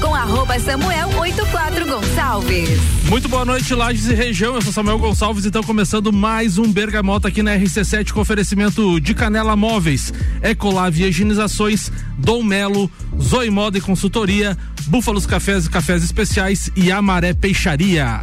Com arroba Samuel 84 Gonçalves. Muito boa noite, Lages e região. Eu sou Samuel Gonçalves e então começando mais um Bergamota aqui na RC7 com oferecimento de Canela Móveis, Ecolave Higienizações, Dom Melo, Zoe Moda e Consultoria, Búfalos Cafés e Cafés Especiais e Amaré Peixaria.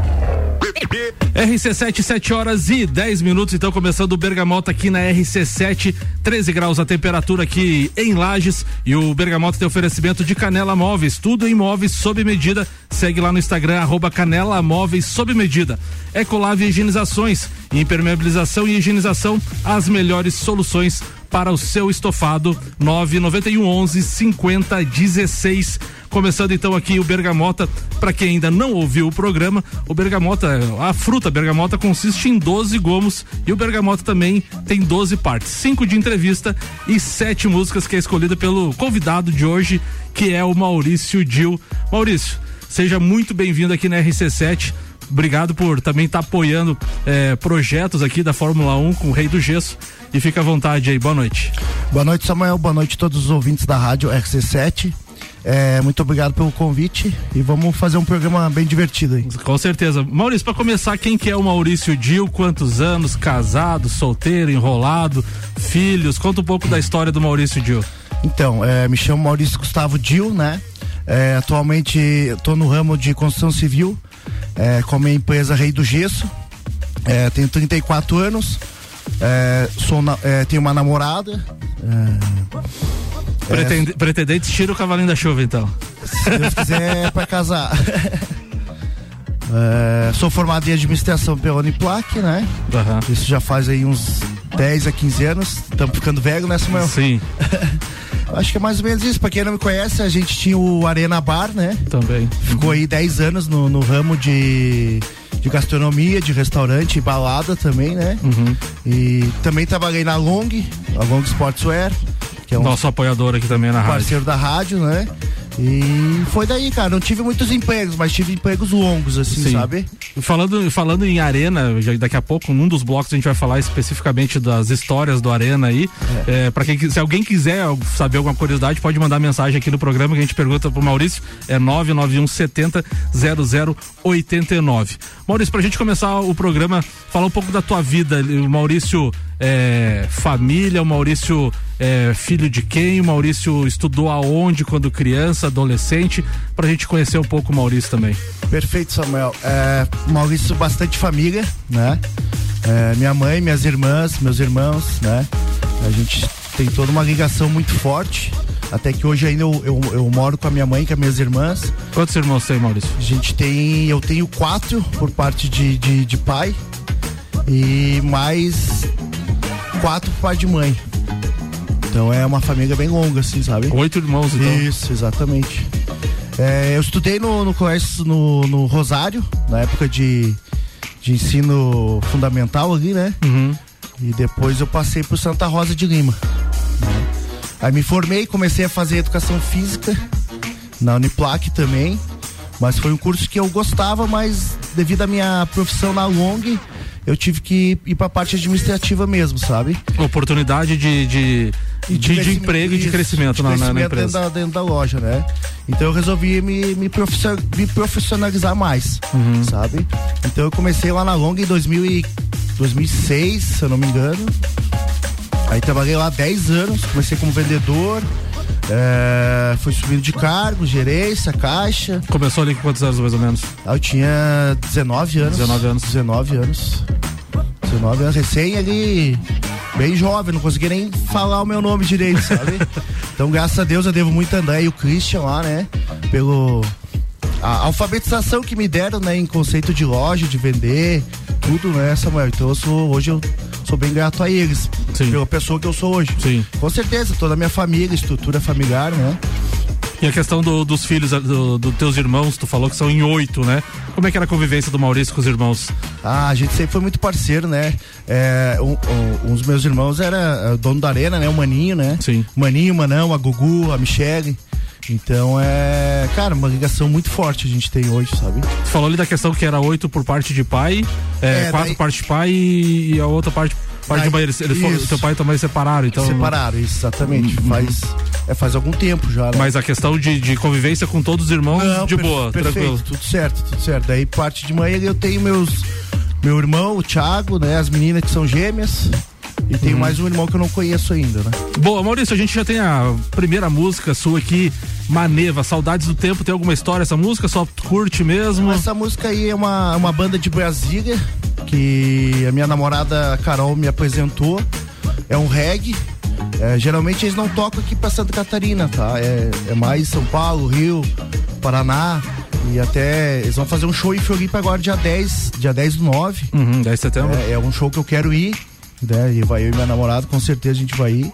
RC7, 7 horas e 10 minutos, então começando o Bergamota aqui na RC7, 13 graus a temperatura aqui em Lages e o Bergamota tem oferecimento de Canela Móveis, tudo em móveis sob medida. Segue lá no Instagram, arroba Canela Móveis sob medida. Ecolave Higienizações, impermeabilização e higienização, as melhores soluções para o seu estofado 991 11 50 16 Começando então aqui o bergamota, para quem ainda não ouviu o programa, o bergamota, a fruta bergamota consiste em 12 gomos e o bergamota também tem 12 partes, cinco de entrevista e sete músicas que é escolhida pelo convidado de hoje, que é o Maurício Dil. Maurício, seja muito bem-vindo aqui na RC7 obrigado por também estar tá apoiando eh, projetos aqui da Fórmula 1 com o Rei do Gesso. E fica à vontade aí, boa noite. Boa noite, Samuel. Boa noite a todos os ouvintes da Rádio RC7. É, muito obrigado pelo convite e vamos fazer um programa bem divertido aí. Com certeza. Maurício, para começar, quem que é o Maurício Dil? Quantos anos? Casado, solteiro, enrolado, filhos? Conta um pouco da história do Maurício Dil. Então, é, me chamo Maurício Gustavo Dil, né? É, atualmente estou no ramo de construção civil é, com a minha empresa Rei do Gesso. É, tenho 34 anos. É, sou na, é, tenho uma namorada. É, Pretende, pretendente tira o cavalinho da chuva, então. Se Deus quiser, é pra casar. É, sou formado em administração pela Uniplac, né? Uhum. Isso já faz aí uns 10 a 15 anos. Estamos ficando velho, né, Samuel? Sim. Acho que é mais ou menos isso. Pra quem não me conhece, a gente tinha o Arena Bar, né? Também. Ficou aí 10 anos no, no ramo de, de gastronomia, de restaurante e balada também, né? Uhum. E também trabalhei na Long, a Long Sportswear que é um nosso apoiador aqui também na rádio. Parceiro da rádio, né? E foi daí, cara. Não tive muitos empregos, mas tive empregos longos, assim, Sim. sabe? Falando, falando em Arena, já daqui a pouco, num dos blocos, a gente vai falar especificamente das histórias do Arena aí. É. É, para quem se alguém quiser saber alguma curiosidade, pode mandar mensagem aqui no programa que a gente pergunta pro Maurício. É 991 70 0089. Maurício, pra gente começar o programa, falar um pouco da tua vida. O Maurício é, família, o Maurício é filho de quem, o Maurício estudou aonde quando criança, adolescente, pra gente conhecer um pouco o Maurício também. Perfeito, Samuel. É, Maurício, bastante família, né? É, minha mãe, minhas irmãs, meus irmãos, né? A gente tem toda uma ligação muito forte. Até que hoje ainda eu, eu, eu, moro com a minha mãe, com as minhas irmãs. Quantos irmãos tem, Maurício? A gente tem. Eu tenho quatro por parte de, de, de pai. E mais quatro pai de mãe. Então é uma família bem longa, assim, sabe? Oito irmãos, então. Isso, exatamente. É, eu estudei no, no colégio no, no, Rosário, na época de, de ensino fundamental ali, né? Uhum. E depois eu passei pro Santa Rosa de Lima. Né? Aí me formei, comecei a fazer educação física na Uniplac também. Mas foi um curso que eu gostava, mas devido à minha profissão na Long, eu tive que ir para a parte administrativa mesmo, sabe? Oportunidade de, de, de, de, de emprego e de crescimento, de na, crescimento na, empresa. Dentro da, dentro da, loja, né? Então eu resolvi me, me, profissionalizar mais, uhum. sabe? Então eu comecei lá na Longa em 2000 e 2006, se eu não me engano. Aí trabalhei lá 10 anos, comecei como vendedor, é, foi subindo de cargo, gerência, caixa. Começou ali com quantos anos mais ou menos? Eu tinha 19 anos. 19 anos. 19 anos. 19 anos, recém ali, bem jovem, não conseguia nem falar o meu nome direito, sabe? então, graças a Deus, eu devo muito a André e o Christian lá, né? Pelo. A alfabetização que me deram, né, em conceito de loja, de vender, tudo, né, Samuel? Então eu sou, hoje eu sou bem grato a eles, Sim. pela pessoa que eu sou hoje. Sim. Com certeza, toda a minha família, estrutura familiar, né? E a questão do, dos filhos dos do teus irmãos, tu falou que são em oito, né? Como é que era a convivência do Maurício com os irmãos? Ah, a gente sempre foi muito parceiro, né? É, um, um, um dos meus irmãos era é, o dono da arena, né? O Maninho, né? Sim. Maninho, Manão, a Gugu, a Michele. Então é, cara, uma ligação muito forte a gente tem hoje, sabe? Tu falou ali da questão que era oito por parte de pai, é, é, quatro daí... parte de pai e, a outra parte parte daí, de mãe. Eles, eles foram, teu pai e tua mãe separaram, então. Separaram, exatamente. Uhum. Faz, é, faz algum tempo já. Né? Mas a questão de, de convivência com todos os irmãos, Não, de boa, perfeito, tranquilo. Tudo certo, tudo certo. Daí parte de mãe eu tenho meus meu irmão, o Thiago, né? As meninas que são gêmeas. E tem uhum. mais um irmão que eu não conheço ainda, né? Boa, Maurício, a gente já tem a primeira música sua aqui, Maneva, Saudades do Tempo. Tem alguma história essa música? Só curte mesmo? Essa música aí é uma, uma banda de Brasília que a minha namorada Carol me apresentou. É um reggae. É, geralmente eles não tocam aqui pra Santa Catarina, tá? É, é mais São Paulo, Rio, Paraná. E até eles vão fazer um show em Floripa agora dia 10, dia 10 do 9. Uhum, 10 de setembro. É, é um show que eu quero ir né? E vai eu e minha namorada, com certeza a gente vai ir.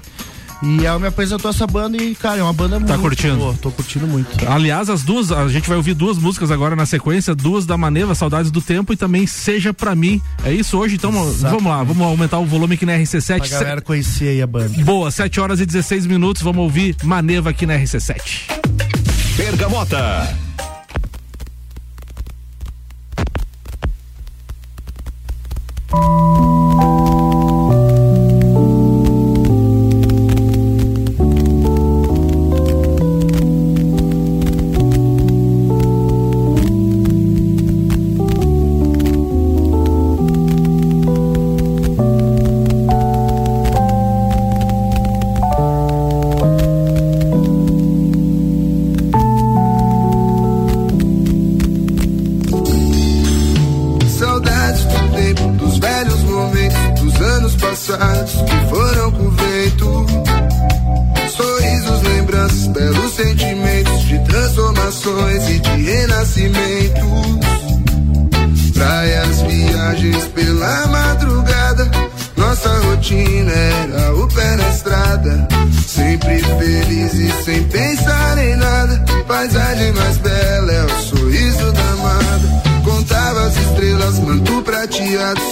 E ela me apresentou essa banda e, cara, é uma banda tá muito curtindo? boa. Tô curtindo muito. Aliás, as duas, a gente vai ouvir duas músicas agora na sequência, duas da Maneva, Saudades do Tempo e também Seja Pra Mim. É isso hoje? Então Exato. vamos lá, vamos aumentar o volume aqui na RC7. Pra galera conhecer aí a banda. Boa, 7 horas e 16 minutos, vamos ouvir Maneva aqui na RC7. Pergamota.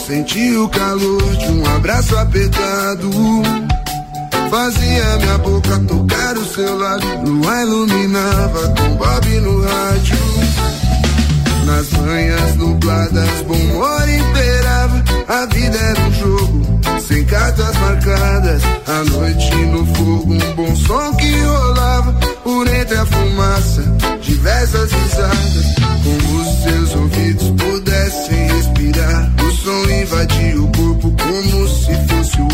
Senti o calor de um abraço apertado. Fazia minha boca tocar o seu lado. Lua iluminava com Bob no rádio. Nas manhãs nubladas, bom humor imperava. A vida era um jogo, sem cartas marcadas. A noite no fogo, um bom som que rolava. Por entre a fumaça, diversas risadas.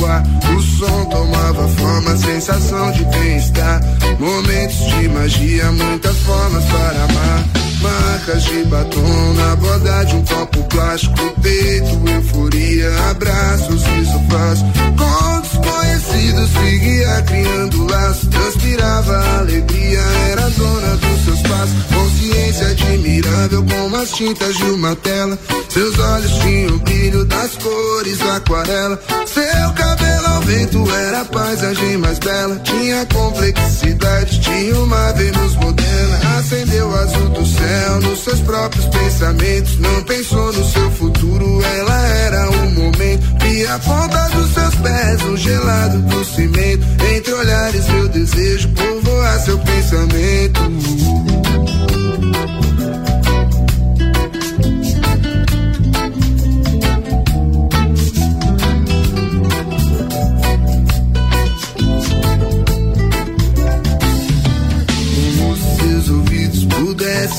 Ar. O som tomava forma, sensação de bem-estar. Momentos de magia, muitas formas para amar. Marcas de batom na borda de um copo plástico. Peito, euforia, abraços, riso fácil. Com desconhecidos, seguia criando laços. Transpirava alegria, era dona dos seus passos. Consciência admirável como as tintas de uma tela. Seus olhos tinham brilho brilho das cores aquarela. Seu cabelo ao vento era a paisagem mais bela. Tinha complexidade, tinha uma Vênus moderna. Acendeu o azul do céu nos seus próprios pensamentos. Não pensou no seu futuro, ela era um momento. E a ponta dos seus pés, o gelado do cimento. Entre olhares, meu desejo povoar seu pensamento.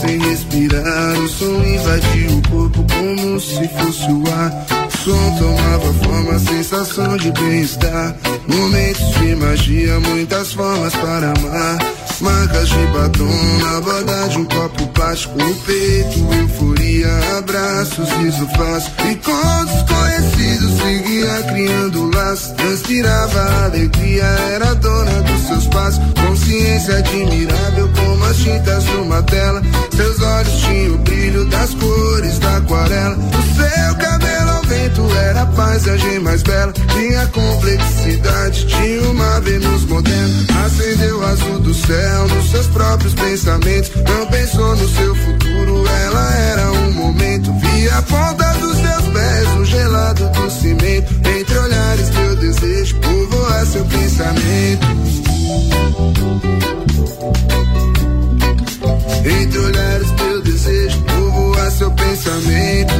Sem respirar. O som invadia o corpo como se fosse o ar. O som tomava forma, sensação de bem-estar. Momentos de magia, muitas formas para amar. Marcas de batom na borda de um copo plástico no peito, euforia, abraços, riso fácil. E com desconhecidos seguia criando laços. Transpirava alegria, era dona dos seus passos. Consciência admirável tintas de uma tela. Seus olhos tinham o brilho das cores da aquarela. O seu cabelo ao vento era paz paisagem mais bela. Tinha complexidade, tinha uma Vênus moderna. Acendeu o azul do céu nos seus próprios pensamentos. Não pensou no seu futuro, ela era um momento. Vi a ponta dos seus pés no gelado do cimento. Entre olhares, teu desejo povoar seu pensamento. Entre olhares, teu desejo povoar seu pensamento.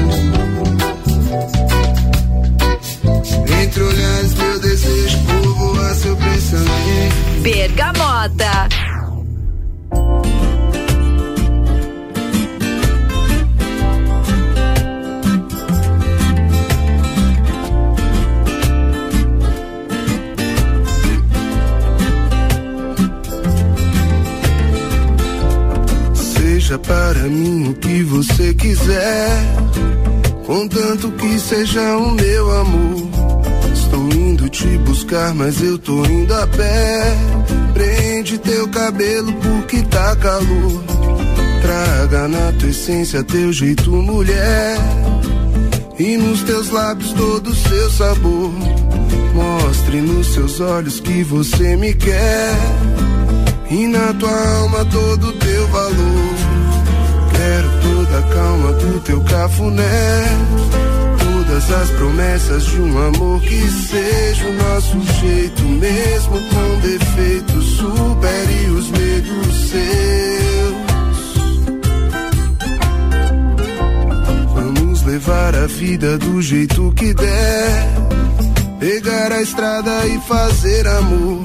Entre olhares, meu desejo povoar seu pensamento. Bergamota. Seja para mim o que você quiser, contanto que seja o meu amor. Estou indo te buscar, mas eu tô indo a pé. Prende teu cabelo porque tá calor. Traga na tua essência teu jeito, mulher. E nos teus lábios todo o seu sabor. Mostre nos seus olhos que você me quer. E na tua alma todo o teu valor. Calma do teu cafuné. Todas as promessas de um amor que seja o nosso jeito, mesmo com defeitos, supere os medos seus. Vamos levar a vida do jeito que der. Pegar a estrada e fazer amor.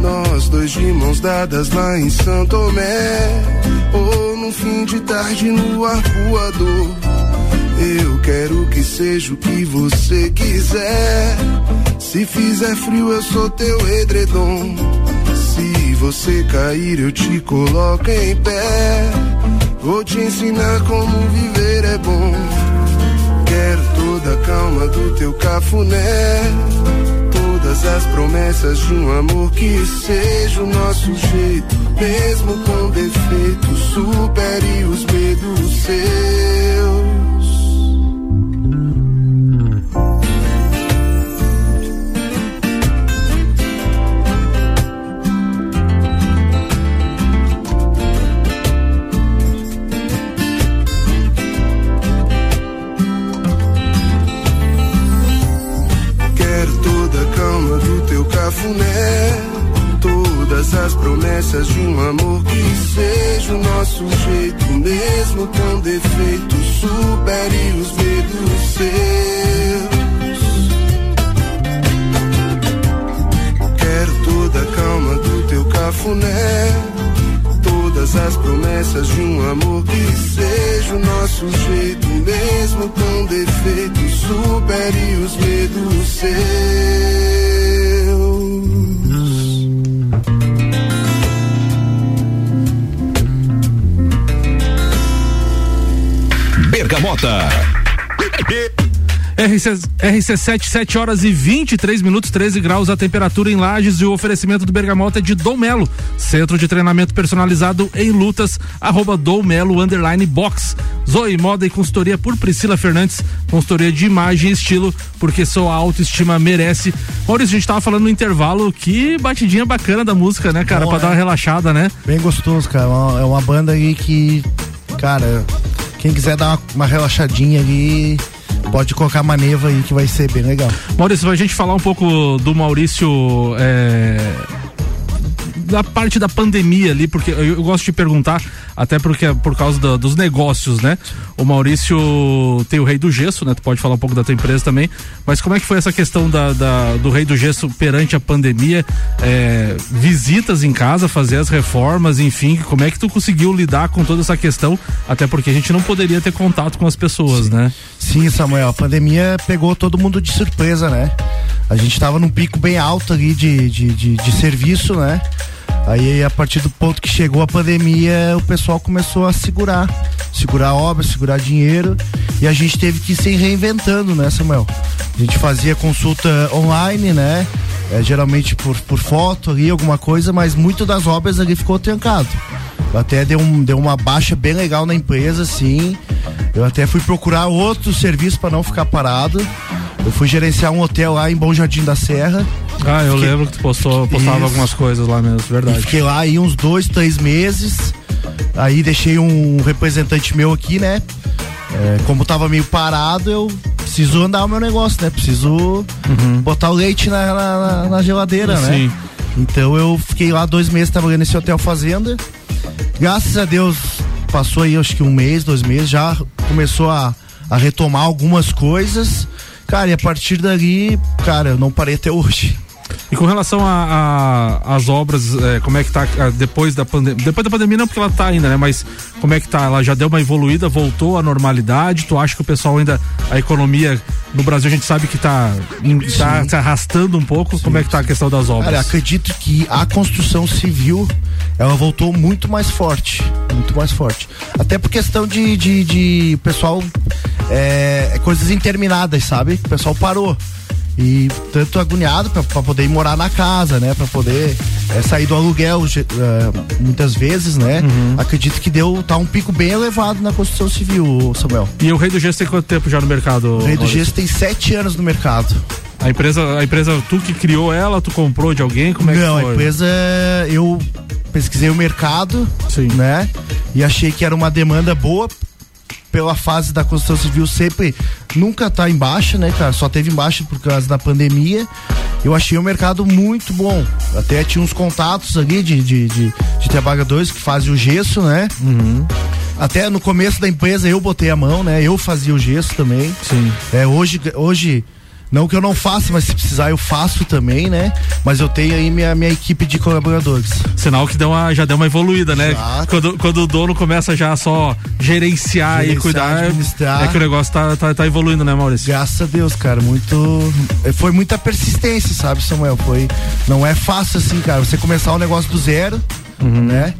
Nós dois de mãos dadas lá em São Tomé. Ou num fim de tarde no arcoador. Eu quero que seja o que você quiser. Se fizer frio, eu sou teu edredom. Se você cair, eu te coloco em pé. Vou te ensinar como viver é bom. Quero toda a calma do teu cafuné. Todas as promessas de um amor que seja o nosso jeito. Mesmo com defeitos, supere os medos seus. Cafuné. Todas as promessas de um amor que seja o nosso jeito, mesmo com defeitos, supere os medos seus. Quero toda a calma do teu cafuné. Todas as promessas de um amor que seja o nosso jeito, mesmo com defeitos, supere os medos seus. RC, RC7, 7 horas e 23 minutos, 13 graus a temperatura em Lages e o oferecimento do Bergamota é de Dom Melo, centro de treinamento personalizado em lutas, arroba Dom Melo, underline box. Zoe Moda e consultoria por Priscila Fernandes, consultoria de imagem e estilo, porque sua autoestima merece. Maurício, a gente tava falando no intervalo, que batidinha bacana da música, né, cara, Bom, pra é. dar uma relaxada, né? Bem gostoso, cara. É uma, é uma banda aí que, cara, quem quiser dar uma, uma relaxadinha ali, pode colocar maneva aí que vai ser bem legal. Maurício, a gente falar um pouco do Maurício. é, Da parte da pandemia ali, porque eu, eu gosto de perguntar, até porque é por causa da- dos negócios, né? O Maurício tem o Rei do Gesso, né? Tu pode falar um pouco da tua empresa também, mas como é que foi essa questão da, da- do Rei do Gesso perante a pandemia? É, visitas em casa, fazer as reformas, enfim, como é que tu conseguiu lidar com toda essa questão? Até porque a gente não poderia ter contato com as pessoas, né? Sim, Samuel, a pandemia pegou todo mundo de surpresa, né? A gente tava num pico bem alto ali de, de, de, de serviço, né? Aí a partir do ponto que chegou a pandemia, o pessoal começou a segurar, segurar obras, segurar dinheiro, e a gente teve que se reinventando, né, Samuel? A gente fazia consulta online, né? É, geralmente por, por foto ali, alguma coisa, mas muito das obras ali ficou trancado. Até deu, um, deu uma baixa bem legal na empresa, assim. Eu até fui procurar outro serviço para não ficar parado. Eu fui gerenciar um hotel lá em Bom Jardim da Serra. Ah, eu fiquei... lembro que tu postou, postava Isso. algumas coisas lá mesmo, verdade. E fiquei lá aí uns dois, três meses. Aí deixei um representante meu aqui, né? É, como tava meio parado, eu preciso andar o meu negócio, né? Preciso uhum. botar o leite na, na, na geladeira, né? Sim. né? Então eu fiquei lá dois meses trabalhando nesse hotel fazenda. Graças a Deus, passou aí acho que um mês, dois meses, já começou a, a retomar algumas coisas. Cara, e a partir dali, cara, eu não parei até hoje. E com relação às obras, é, como é que tá depois da pandemia? Depois da pandemia não porque ela tá ainda, né? Mas como é que tá? Ela já deu uma evoluída, voltou à normalidade? Tu acha que o pessoal ainda, a economia no Brasil a gente sabe que tá, tá se arrastando um pouco? Sim. Como é que tá a questão das obras? Cara, acredito que a construção civil, ela voltou muito mais forte, muito mais forte. Até por questão de, de, de pessoal, é, coisas interminadas, sabe? O pessoal parou e tanto agoniado para poder ir morar na casa, né? Para poder é, sair do aluguel uh, muitas vezes, né? Uhum. Acredito que deu tá um pico bem elevado na construção civil, Samuel. E o Rei do Gesso tem quanto tempo já no mercado? O Rei do Gesso tem sete anos no mercado. A empresa, a empresa, tu que criou ela, tu comprou de alguém? Como é Não, que foi? a empresa eu pesquisei o mercado, Sim. né? E achei que era uma demanda boa pela fase da construção civil sempre nunca tá em baixa, né, cara? Só teve em baixa por causa da pandemia. Eu achei o mercado muito bom. Até tinha uns contatos ali de, de, de, de trabalhadores que fazem o gesso, né? Uhum. Até no começo da empresa eu botei a mão, né? Eu fazia o gesso também. Sim. É, hoje, hoje não que eu não faça, mas se precisar eu faço também, né? Mas eu tenho aí minha, minha equipe de colaboradores. Sinal que deu uma, já deu uma evoluída, né? Quando, quando o dono começa já só gerenciar, gerenciar e cuidar, é que o negócio tá, tá, tá, evoluindo, né, Maurício? Graças a Deus, cara. Muito. Foi muita persistência, sabe, Samuel? Foi. Não é fácil assim, cara. Você começar um negócio do zero, uhum. né?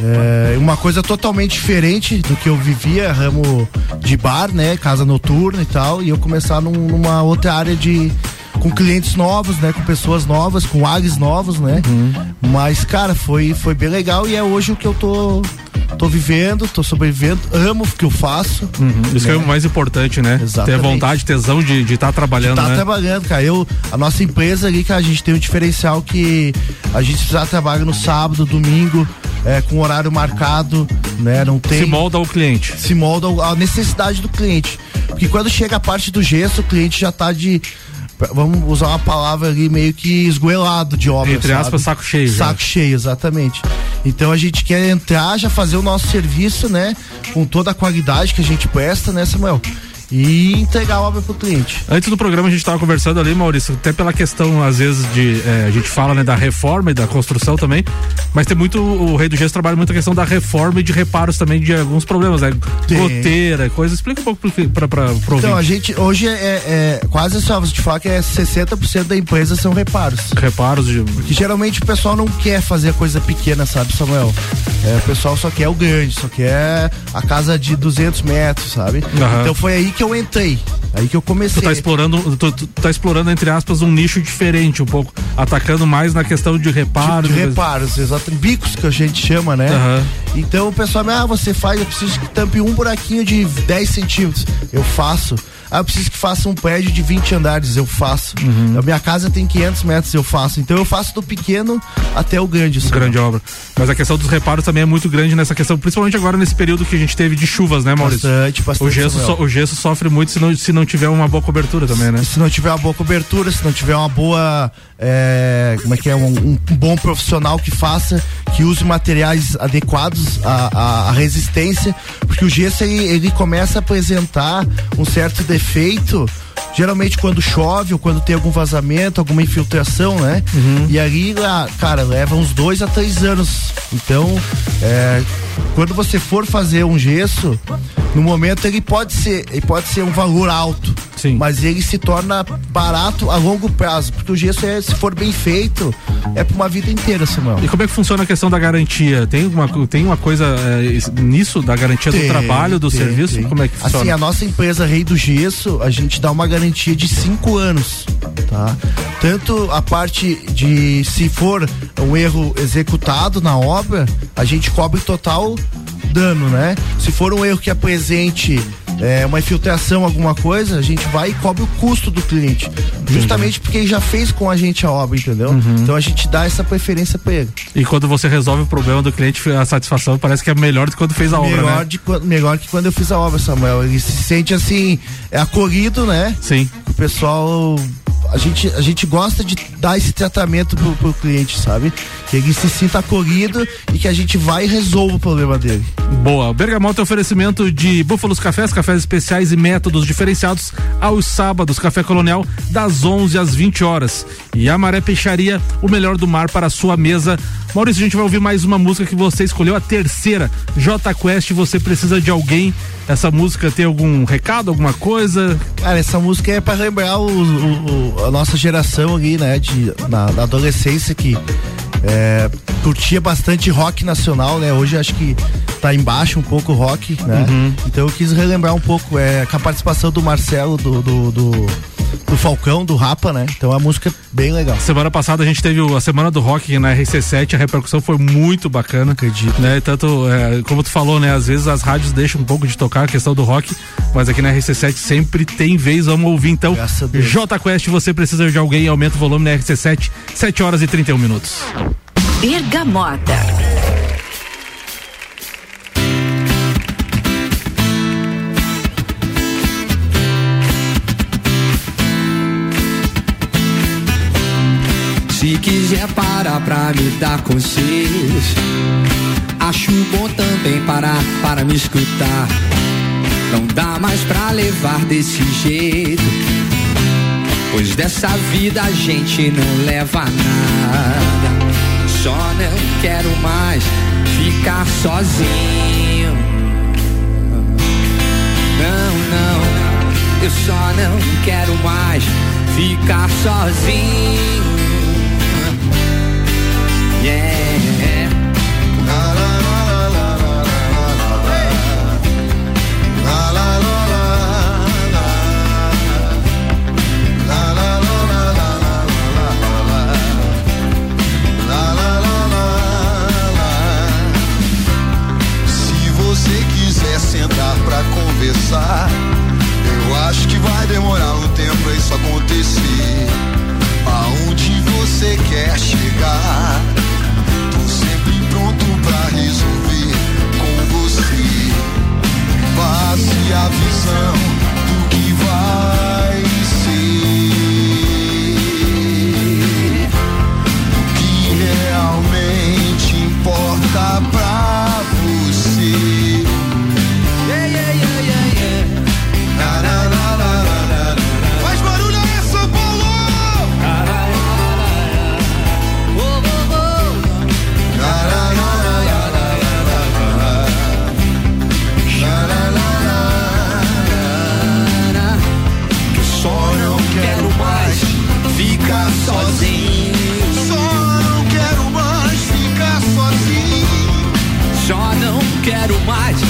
É, uma coisa totalmente diferente do que eu vivia, ramo de bar, né? Casa noturna e tal, e eu começar num, numa outra área de com clientes novos, né? Com pessoas novas, com ares novos, né? Uhum. Mas, cara, foi, foi bem legal e é hoje o que eu tô tô vivendo, tô sobrevivendo, amo o que eu faço. Uhum. Isso né? é o mais importante, né? Exatamente. Ter vontade, tesão de estar tá trabalhando, de tá né? trabalhando, cara. Eu, a nossa empresa ali, que a gente tem um diferencial que a gente precisa trabalhar no sábado, domingo, é, com horário marcado, né? Não tem. Se molda o cliente. Se molda a necessidade do cliente. Porque quando chega a parte do gesso, o cliente já tá de vamos usar uma palavra ali meio que esgoelado de obra. Entre aspas, sabe? saco cheio. Saco já. cheio, exatamente. Então a gente quer entrar, já fazer o nosso serviço, né? Com toda a qualidade que a gente presta, né, Samuel? E entregar a obra pro cliente. Antes do programa a gente estava conversando ali, Maurício, até pela questão às vezes de é, a gente fala né da reforma e da construção também, mas tem muito o Rei do Gesso trabalha muito a questão da reforma e de reparos também de alguns problemas, né? Tem. Goteira, coisa. Explica um pouco para para Então a gente hoje é, é, é quase só você te falar que é 60% da empresa são reparos. Reparos de Porque geralmente o pessoal não quer fazer coisa pequena, sabe, Samuel? É, o pessoal só quer o grande, só quer a casa de 200 metros, sabe? Uhum. Então foi aí que eu entrei. Aí que eu comecei. Tu tá explorando, tu, tu tá explorando, entre aspas, um nicho diferente, um pouco, atacando mais na questão de reparos. De, de reparos, exato. Bicos que a gente chama, né? Uhum. Então o pessoal, ah, você faz, eu preciso que tampe um buraquinho de 10 centímetros. Eu faço. Ah, eu preciso que faça um prédio de 20 andares, eu faço. Uhum. A minha casa tem 500 metros, eu faço. Então eu faço do pequeno até o grande. Assim. Grande obra. Mas a questão dos reparos também é muito grande nessa questão, principalmente agora nesse período que a gente teve de chuvas, né, Maurício? Bastante, bastante. O gesso, so, o gesso sofre muito se não, se não tiver uma boa cobertura também, né? Se não tiver uma boa cobertura, se não tiver uma boa. É, como é que é? Um, um, bom profissional que faça, que use materiais adequados à, à, à resistência, porque o gesso ele, ele começa a apresentar um certo defeito geralmente quando chove ou quando tem algum vazamento, alguma infiltração, né? Uhum. E aí, cara, leva uns dois a três anos. Então, é, quando você for fazer um gesso, no momento ele pode ser, ele pode ser um valor alto. Sim. Mas ele se torna barato a longo prazo, porque o gesso é, se for bem feito, é para uma vida inteira, Samuel. E como é que funciona a questão da garantia? Tem uma, tem uma coisa é, nisso da garantia tem, do trabalho, do tem, serviço? Tem. Como é que funciona? Assim, a nossa empresa Rei do Gesso, a gente dá uma garantia de cinco anos, tá? Tanto a parte de se for um erro executado na obra, a gente cobre total dano, né? Se for um erro que apresente é, uma infiltração, alguma coisa, a gente vai e cobre o custo do cliente. Justamente porque ele já fez com a gente a obra, entendeu? Uhum. Então a gente dá essa preferência para ele. E quando você resolve o problema do cliente, a satisfação parece que é melhor do que quando fez a melhor obra, né? De, melhor que quando eu fiz a obra, Samuel. Ele se sente assim, acolhido, né? Sim. O pessoal a gente, a gente gosta de dar esse tratamento pro, pro cliente, sabe? Que ele se sinta acolhido e que a gente vai e resolva o problema dele. Boa. Bergamota é oferecimento de Búfalos Cafés, cafés especiais e métodos diferenciados aos sábados. Café Colonial, das 11 às 20 horas. E Amaré Peixaria, o melhor do mar para a sua mesa. Maurício, a gente vai ouvir mais uma música que você escolheu, a terceira. J Quest, você precisa de alguém. Essa música tem algum recado, alguma coisa? Cara, essa música é para lembrar o, o, a nossa geração ali, né? De, na, na adolescência que é, curtia bastante rock nacional, né? Hoje acho que tá embaixo um pouco o rock, né? Uhum. Então eu quis relembrar um pouco é, com a participação do Marcelo, do, do, do do Falcão, do Rapa, né? Então é a música bem legal. Semana passada a gente teve a semana do rock na RC7, a repercussão foi muito bacana. Acredito. Né? Tanto, é, como tu falou, né? Às vezes as rádios deixam um pouco de tocar a questão do rock, mas aqui na RC7 sempre tem vez, vamos ouvir então. J Quest, você precisa de alguém, aumenta o volume na RC7, 7 horas e 31 minutos. Bergamota. Quiser parar pra me dar conselhos, acho bom também parar para me escutar. Não dá mais pra levar desse jeito, pois dessa vida a gente não leva nada. Só não quero mais ficar sozinho. Não, não, eu só não quero mais ficar sozinho. A quero mais.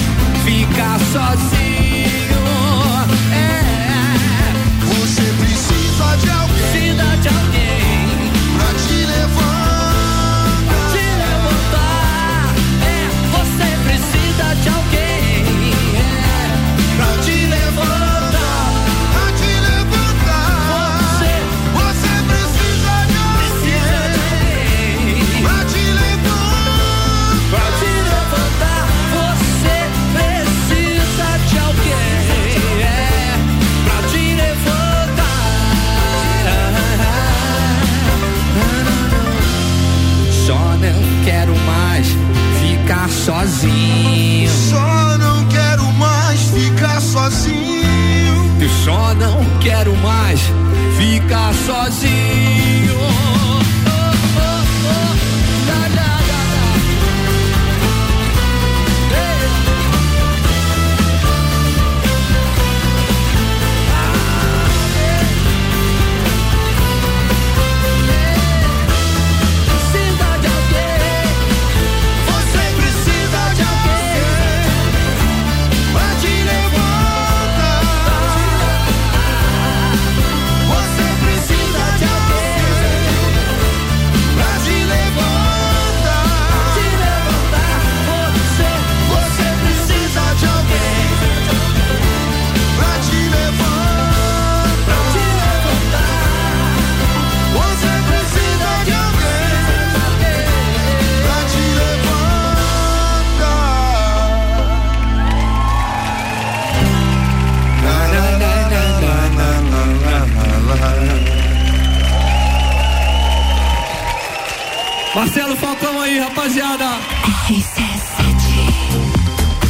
Marcelo Falcão aí, rapaziada.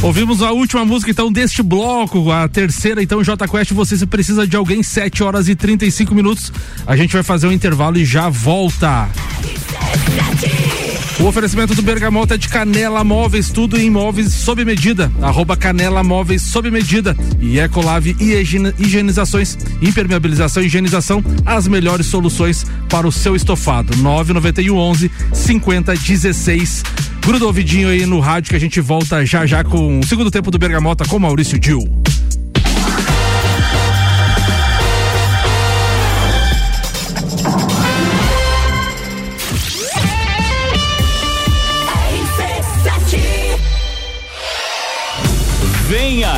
Ouvimos a última música então deste bloco, a terceira então J Quest, você se precisa de alguém 7 horas e 35 minutos. A gente vai fazer um intervalo e já volta. O oferecimento do Bergamota é de Canela Móveis, tudo em móveis sob medida. Arroba Canela Móveis sob medida. E Ecolave e higienizações, impermeabilização e higienização, as melhores soluções para o seu estofado. 991 11 5016. Gruda ouvidinho aí no rádio que a gente volta já já com o segundo tempo do Bergamota com Maurício Dil.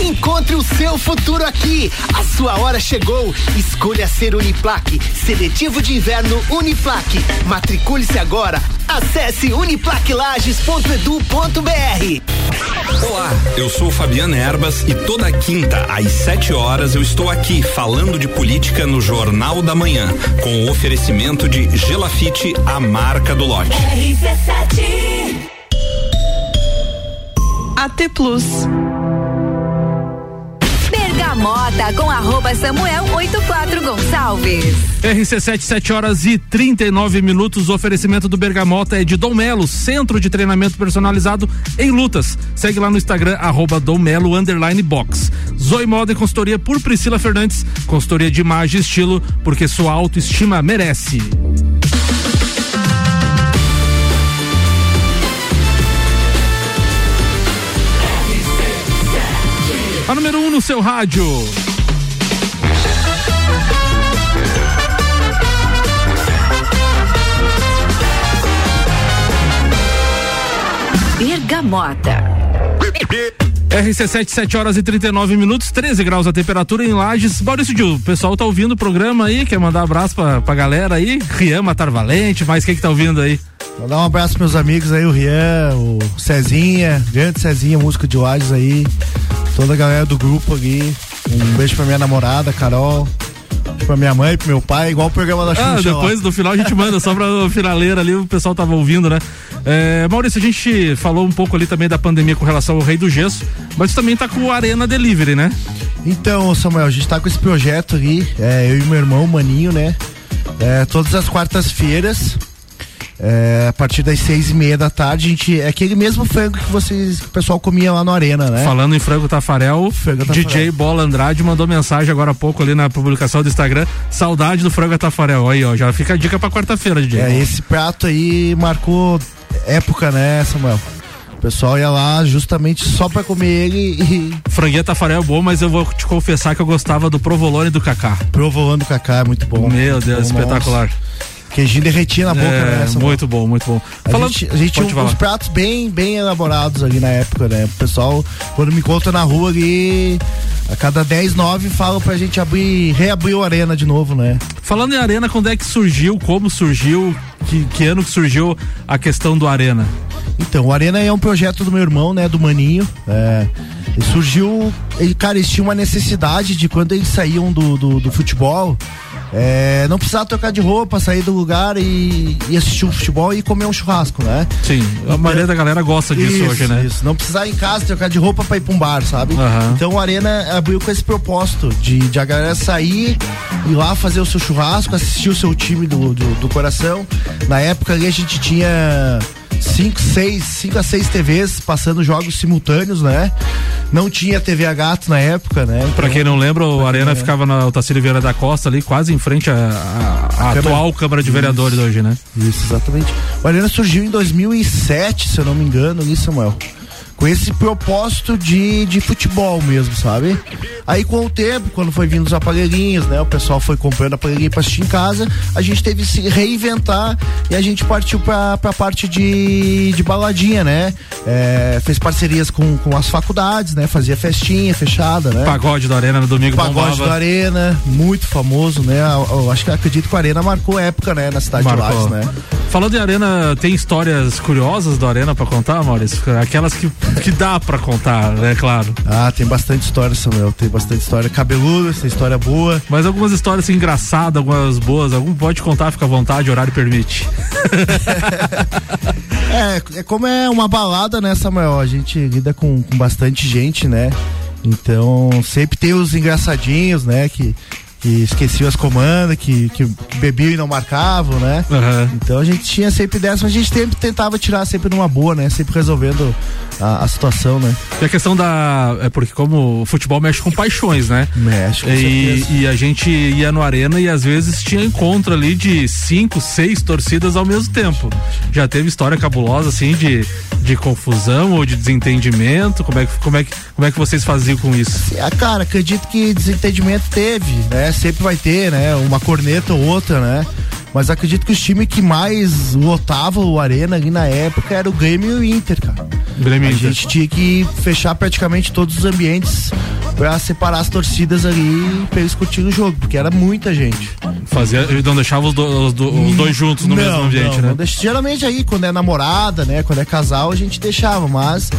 Encontre o seu futuro aqui. A sua hora chegou. Escolha ser Uniplaque. Seletivo de inverno Uniplaque. Matricule-se agora. Acesse uniplaquelages.edu.br. Olá, eu sou Fabiana Erbas e toda quinta às 7 horas eu estou aqui falando de política no Jornal da Manhã, com o oferecimento de Gelafite, a marca do lote. RC7 AT Plus. Bergamota com arroba Samuel 84 Gonçalves. RC7, 7 horas e 39 minutos. O oferecimento do Bergamota é de Dom Melo, centro de treinamento personalizado em lutas. Segue lá no Instagram, arroba Dom Melo, underline box. Zoe Moda e consultoria por Priscila Fernandes. Consultoria de imagem e estilo, porque sua autoestima merece. A número 1 no seu rádio. Bergamota. RC7, 7 horas e 39 minutos, 13 graus a temperatura em Lages. Maurício Dil, o pessoal tá ouvindo o programa aí, quer mandar um abraço pra, pra galera aí? Rian Matar Valente, mais quem que tá ouvindo aí? Vou dar um abraço pros meus amigos aí, o Rian, o Cezinha, grande Cezinha, música de Lages aí, toda a galera do grupo aqui. Um beijo pra minha namorada, Carol. Pra minha mãe, pro meu pai, igual o programa da Xuxa. Ah, depois do final a gente manda só pra finaleira ali, o pessoal tava ouvindo, né? É, Maurício, a gente falou um pouco ali também da pandemia com relação ao Rei do Gesso, mas também tá com o Arena Delivery, né? Então, Samuel, a gente tá com esse projeto ali, é, eu e meu irmão, Maninho, né? É, todas as quartas-feiras, é, a partir das seis e meia da tarde, a gente. É aquele mesmo frango que vocês, que o pessoal comia lá no Arena, né? Falando em frango Tafarel, DJ Bola Andrade mandou mensagem agora há pouco ali na publicação do Instagram. Saudade do frango Tafarel. Aí, ó, já fica a dica pra quarta-feira, DJ. É, esse prato aí marcou época, né, Samuel? O pessoal ia lá justamente só pra comer ele e. Franguinha Tafarel é bom, mas eu vou te confessar que eu gostava do provolone do Cacá. Provolone do Cacá é muito bom. Meu Deus, Bom, espetacular. Queijinho derretia na boca, É, né? Samuel? muito bom, muito bom. A Falando- gente, a gente tinha uns pratos bem, bem elaborados ali na época, né? O pessoal, quando me encontra na rua ali, a cada 10, 9 falam pra gente abrir, reabrir o arena de novo, né? Falando em Arena, quando é que surgiu, como surgiu, que, que ano que surgiu a questão do Arena? Então, o Arena é um projeto do meu irmão, né? Do Maninho. É, ele surgiu. Ele, cara, eles tinham uma necessidade de quando eles saíam do, do, do futebol. É, não precisava trocar de roupa, sair do lugar e, e assistir um futebol e comer um churrasco, né? Sim, a maioria da galera gosta disso Isso, hoje, né? Isso, não precisar ir em casa trocar de roupa pra ir pra um bar, sabe? Aham. Então o Arena abriu com esse propósito de, de a galera sair, ir lá fazer o seu churrasco, assistir o seu time do, do, do coração. Na época ali a gente tinha cinco, seis, cinco a seis TVs passando jogos simultâneos, né? Não tinha TV a gato na época, né? Pra quem não lembra, o Arena ficava na Otacílio Vieira da Costa ali, quase em frente à à- à Câmara- atual Câmara de Vereadores hoje, né? Isso, exatamente. O Arena surgiu em 2007, se eu não me engano, ali, Samuel. Com esse propósito de, de futebol mesmo, sabe? Aí com o tempo, quando foi vindo os aparelhinhos, né? O pessoal foi comprando aparelhinho pra assistir em casa, a gente teve que se reinventar e a gente partiu pra, pra parte de, de baladinha, né? É, fez parcerias com, com as faculdades, né? Fazia festinha fechada, né? Pagode do Arena no domingo Pagode bombava. do Arena, muito famoso, né? Eu, eu acho que acredito que o Arena marcou época, né? Na cidade Marcou. de Lages, né? Falando em Arena, tem histórias curiosas do Arena pra contar, Maurício? Aquelas que, que dá pra contar, né? Claro. Ah, tem bastante história, Samuel. Tem bastante história cabeluda, tem história boa. Mas algumas histórias assim, engraçadas, algumas boas, algum pode contar, fica à vontade, horário permite. É, é como é uma balada, né, Samuel? A gente lida com, com bastante gente, né? Então, sempre tem os engraçadinhos, né? Que, que esqueciam as comandas, que, que bebiam e não marcavam, né? Então a gente tinha sempre dessa, mas a gente sempre tentava tirar sempre numa boa, né? Sempre resolvendo a, a situação, né? E a questão da. É porque como o futebol mexe com paixões, né? Mexe, com e, certeza. e a gente ia no Arena e às vezes tinha encontro ali de cinco, seis torcidas ao mesmo tempo. Já teve história cabulosa, assim, de, de confusão ou de desentendimento? Como é, que, como, é que, como é que vocês faziam com isso? Ah, cara, acredito que desentendimento teve, né? Sempre vai ter, né? Uma corneta ou outra, né? Mas acredito que os times que mais lotavam o Arena ali na época era o Grêmio e o Inter, cara. Grêmio a Inter. gente tinha que fechar praticamente todos os ambientes pra separar as torcidas ali pra eles curtirem o jogo, porque era muita gente. Fazia, não deixava os, do- os do- os dois juntos no não, mesmo ambiente, não, né? não deixa- geralmente aí, quando é namorada, né? Quando é casal, a gente deixava, mas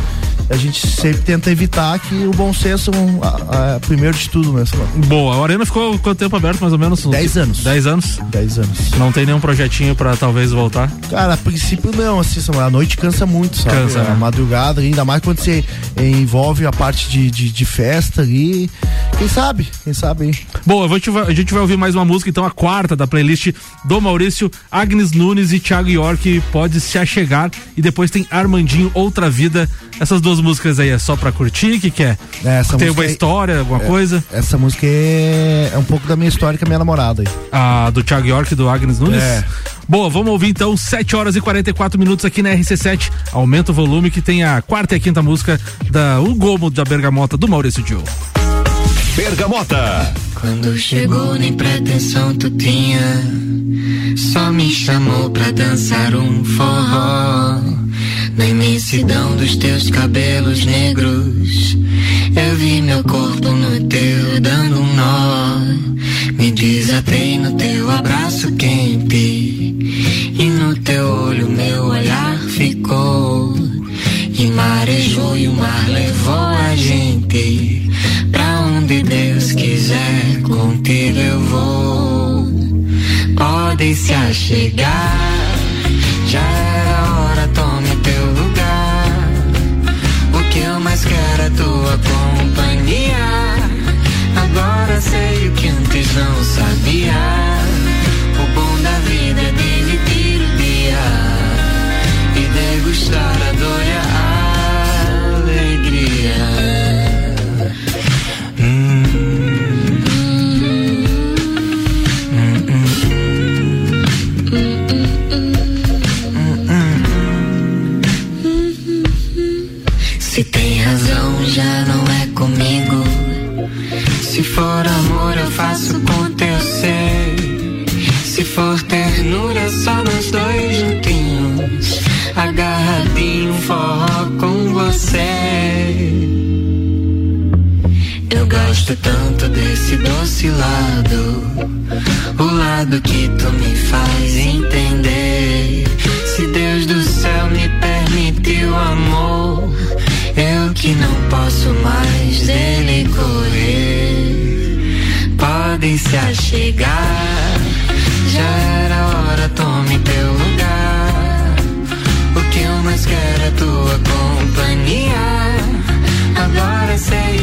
a gente sempre tenta evitar que o bom senso a, a, primeiro de tudo, né? Boa, a Arena ficou quanto tempo aberto, mais ou menos? 10 anos. 10 anos? 10 anos. Não tem nenhum projetinho pra talvez voltar? Cara, a princípio não, assim, a noite cansa muito, sabe? Cansa, a né? madrugada, ainda mais quando você envolve a parte de, de, de festa ali. Quem sabe? Quem sabe, hein? Bom, te- a gente vai ouvir mais uma música, então a quarta da playlist do Maurício, Agnes Nunes e Thiago York, pode se achegar. E depois tem Armandinho, Outra Vida. Essas duas músicas aí é só pra curtir, que quer? É, essa tem uma aí- história, alguma é, coisa? Essa música é, é um pouco da minha história com a minha namorada aí. A do Thiago York e do Agnes Nunes? É. Boa, vamos ouvir então 7 horas e 44 minutos aqui na RC7. Aumenta o volume que tem a quarta e a quinta música da O Gomo da Bergamota do Maurício Dio. Bergamota. Quando chegou, nem pretensão tu tinha. Só me chamou pra dançar um forró. Na imensidão dos teus cabelos negros, eu vi meu corpo no teu dando um nó. Me desatei no teu abraço quente. E no teu olho meu olhar ficou. E marejou e o mar levou a gente. Pra onde Deus quiser contigo eu vou. Podem se achegar. Já era hora, tome teu lugar. O que eu mais quero é tua companhia. Agora sei o que não sabia. O bom da vida é dividir o dia e degustar a dor e a alegria. Se tem razão, já não é comigo. Se for você. Eu gosto tanto desse doce lado. O lado que tu me faz entender. Se Deus do céu me permitiu amor, eu que não posso mais dele correr. Podem se achegar, já era hora, tome teu lugar. O que eu mais quero é tua companhia. Agora sei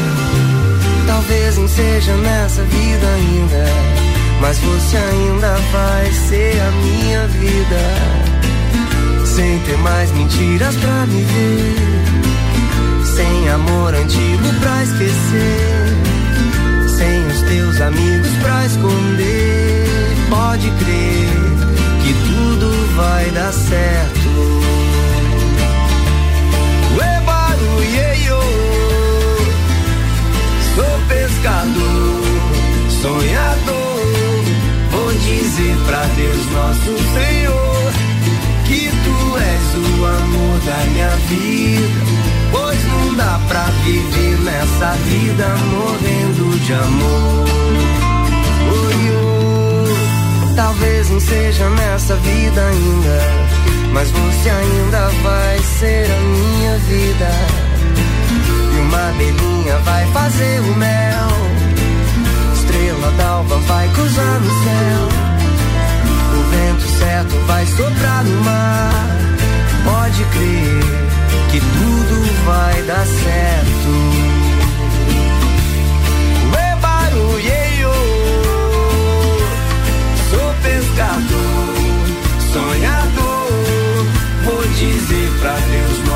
Talvez não seja nessa vida ainda, mas você ainda vai ser a minha vida. Sem ter mais mentiras pra me ver, sem amor antigo pra esquecer, sem os teus amigos pra esconder. Pode crer que tudo vai dar certo. Sou pescador, sonhador. Vou dizer pra Deus, nosso Senhor, que tu és o amor da minha vida. Pois não dá pra viver nessa vida morrendo de amor. Oi, oi, talvez não seja nessa vida ainda, mas você ainda vai ser a minha vida. Uma abelhinha vai fazer o mel. Estrela d'alva vai cruzar no céu. O vento certo vai soprar no mar. Pode crer que tudo vai dar certo. Ué, barulheio, sou pescador, sonhador. peço,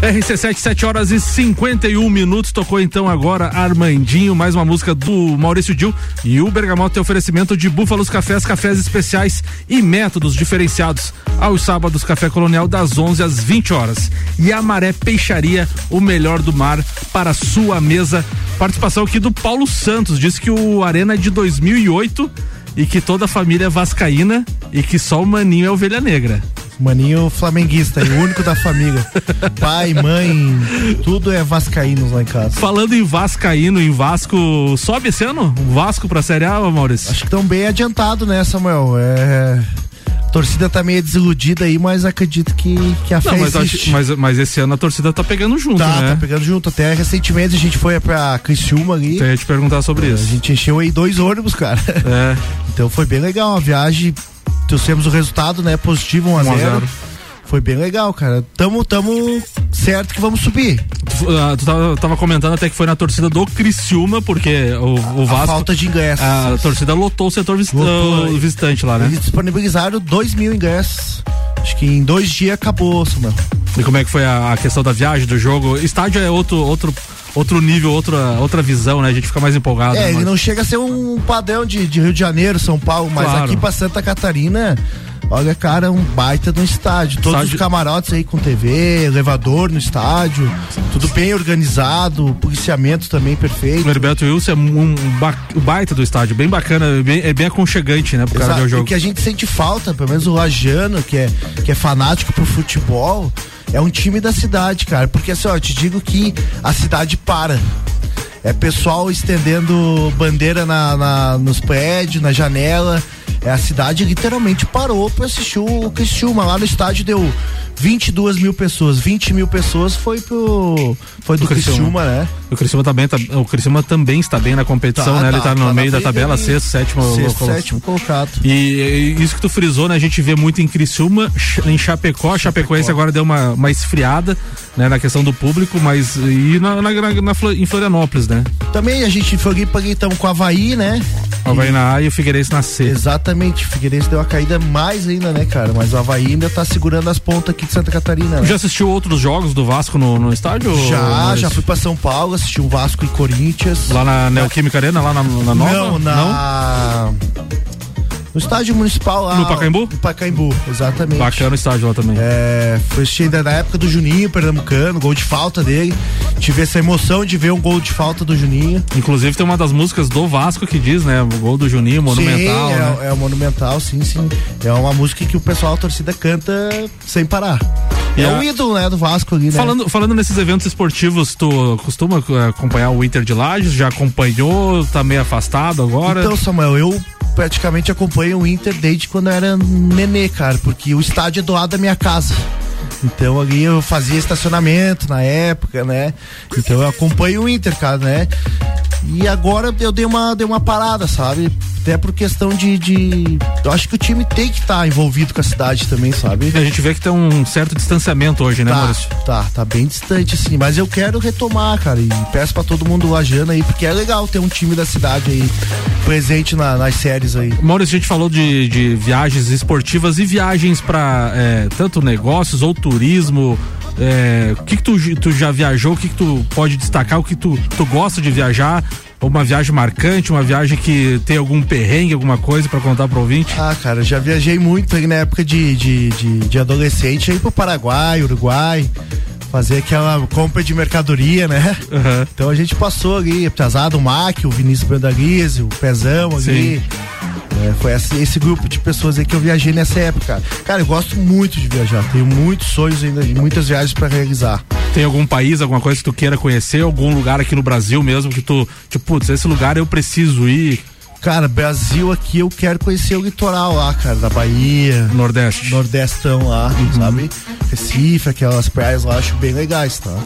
RC7, 7 horas e 51 minutos. Tocou então agora Armandinho, mais uma música do Maurício Dil. E o Bergamota tem oferecimento de Búfalos Cafés, cafés especiais e métodos diferenciados. Aos sábados, Café Colonial, das 11 às 20 horas. E a Maré Peixaria, o melhor do mar para sua mesa. Participação aqui do Paulo Santos. Disse que o Arena é de 2008 e que toda a família é vascaína e que só o Maninho é ovelha negra. Maninho flamenguista, e o único da família. Pai, mãe, tudo é vascaínos lá em casa. Falando em Vascaíno, em Vasco, sobe esse ano? Vasco pra Série A, Maurício? Acho que estão bem adiantado, né, Samuel? É. A torcida tá meio desiludida aí, mas acredito que, que a fé Não, mas, existe. acho- mas, mas esse ano a torcida tá pegando junto, Tá, né? tá pegando junto. Até recentemente a gente foi pra Criciúma ali. Eu ia te perguntar sobre isso. A gente encheu aí dois ônibus, cara. É. Então foi bem legal a viagem. Trouxemos o resultado, né? Positivo 1 a 1 a 0 0. Foi bem legal, cara. Tamo, tamo certo que vamos subir. Tu, ah, tu tava, tava comentando até que foi na torcida do Criciúma, porque o, o Vasco. falta de ingressos. A torcida lotou o setor vis- Lotou, né? visitante lá, né? Eles disponibilizaram dois mil ingressos. Acho que em dois dias acabou, Samuel. E como é que foi a, a questão da viagem, do jogo? Estádio é outro, outro, outro nível, outra, outra visão, né? A gente fica mais empolgado. É, né, ele não chega a ser um padrão de, de Rio de Janeiro, São Paulo, mas Claro. aqui pra Santa Catarina, olha, cara, um baita de um estádio. Todos Estádio- os camarotes aí com TV, elevador no estádio, tudo bem organizado, policiamento também perfeito. O Herberto Wilson é um, ba- baita do estádio, bem bacana, é bem, é bem aconchegante, né? Pro cara ver o jogo. O que a gente sente falta, pelo menos o Lajano, que é, que é fanático pro futebol, é um time da cidade, cara. Porque assim, ó, eu te digo que a cidade para. É pessoal estendendo bandeira na, na- nos prédios, na janela. É, a cidade literalmente parou pra assistir o Criciúma. Lá no estádio deu 22 mil pessoas. 20 mil pessoas foi pro. Foi do Criciúma, né? O Criciúma, tá bem, tá- o Criciúma também está bem na competição, Tá, né? Ele tá, tá no tá meio da tabela, ali. sexto, sétimo. Sexto, sétimo colocado. E, e isso que tu frisou, né? A gente vê muito em Criciúma, em Chapecó. Chapecoense agora deu uma, uma esfriada, né? Na questão do público, mas e na, na, na- na em Florianópolis, né? Também a gente foi ali estamos com o Havaí, né? Havaí na A e o Figueirense na C. Exatamente, o Figueirense deu uma caída mais ainda, né, cara? Mas o Havaí ainda tá segurando as pontas aqui de Santa Catarina. né? Já assistiu outros jogos do Vasco no, no estádio? Já, já fui pra São Paulo, assisti o Vasco e Corinthians. Lá na Neoquímica Arena, lá na, na nova? Não, na. No estádio municipal lá. No Pacaembu? No Pacaembu, exatamente. Bacana o estádio lá também. É, foi ainda na época do Juninho Pernambucano, gol de falta dele. Tive essa emoção de ver um gol de falta do Juninho. Inclusive tem uma das músicas do Vasco que diz, né? O gol do Juninho, monumental. sim, é, né? é Monumental, sim, sim. É uma música que o pessoal, a torcida canta sem parar. É o ídolo, né, do Vasco ali, né? Falando, falando nesses eventos esportivos, tu costuma eh, acompanhar o Inter de Lages? Já acompanhou? Tá meio afastado agora? Então, Samuel, eu praticamente acompanho o Inter desde quando eu era nenê, cara, porque o estádio é do lado da minha casa. Então ali eu fazia estacionamento na época, né? Então eu acompanho o Inter, cara, né? E agora eu dei uma, dei uma parada, sabe? Até por questão de. de- eu acho que o time tem que estar envolvido com a cidade também, sabe? A gente vê que tem um certo distanciamento hoje, né, tá, Maurício? Tá, tá bem distante, assim. Mas eu quero retomar, cara. E peço pra todo mundo lajando aí, porque é legal ter um time da cidade aí presente na- nas séries aí. Maurício, a gente falou de, de viagens esportivas e viagens para tanto negócios ou turismo. é, o que, que tu, tu já viajou? O que, que tu pode destacar? O que tu, tu gosta de viajar? Uma viagem marcante, uma viagem que tem algum perrengue, alguma coisa para contar pro ouvinte? Ah, cara, já viajei muito aí na época de, de, de, de adolescente aí pro Paraguai, Uruguai, fazer aquela compra de mercadoria, né? Então a gente passou ali, Piazada, o Mac, o Vinícius Brandalize, o Pezão ali. É, foi esse, esse grupo de pessoas aí que eu viajei nessa época. Cara, eu gosto muito de viajar. Tenho muitos sonhos ainda e muitas viagens para realizar. Tem algum país, alguma coisa que tu queira conhecer? Algum lugar aqui no Brasil mesmo que tu, tipo, putz, esse lugar eu preciso ir? Cara, Brasil aqui eu quero conhecer o litoral lá, cara, da Bahia. Nordeste. Nordestão lá, Uhum. sabe? Recife, aquelas praias lá, acho bem legais, tá?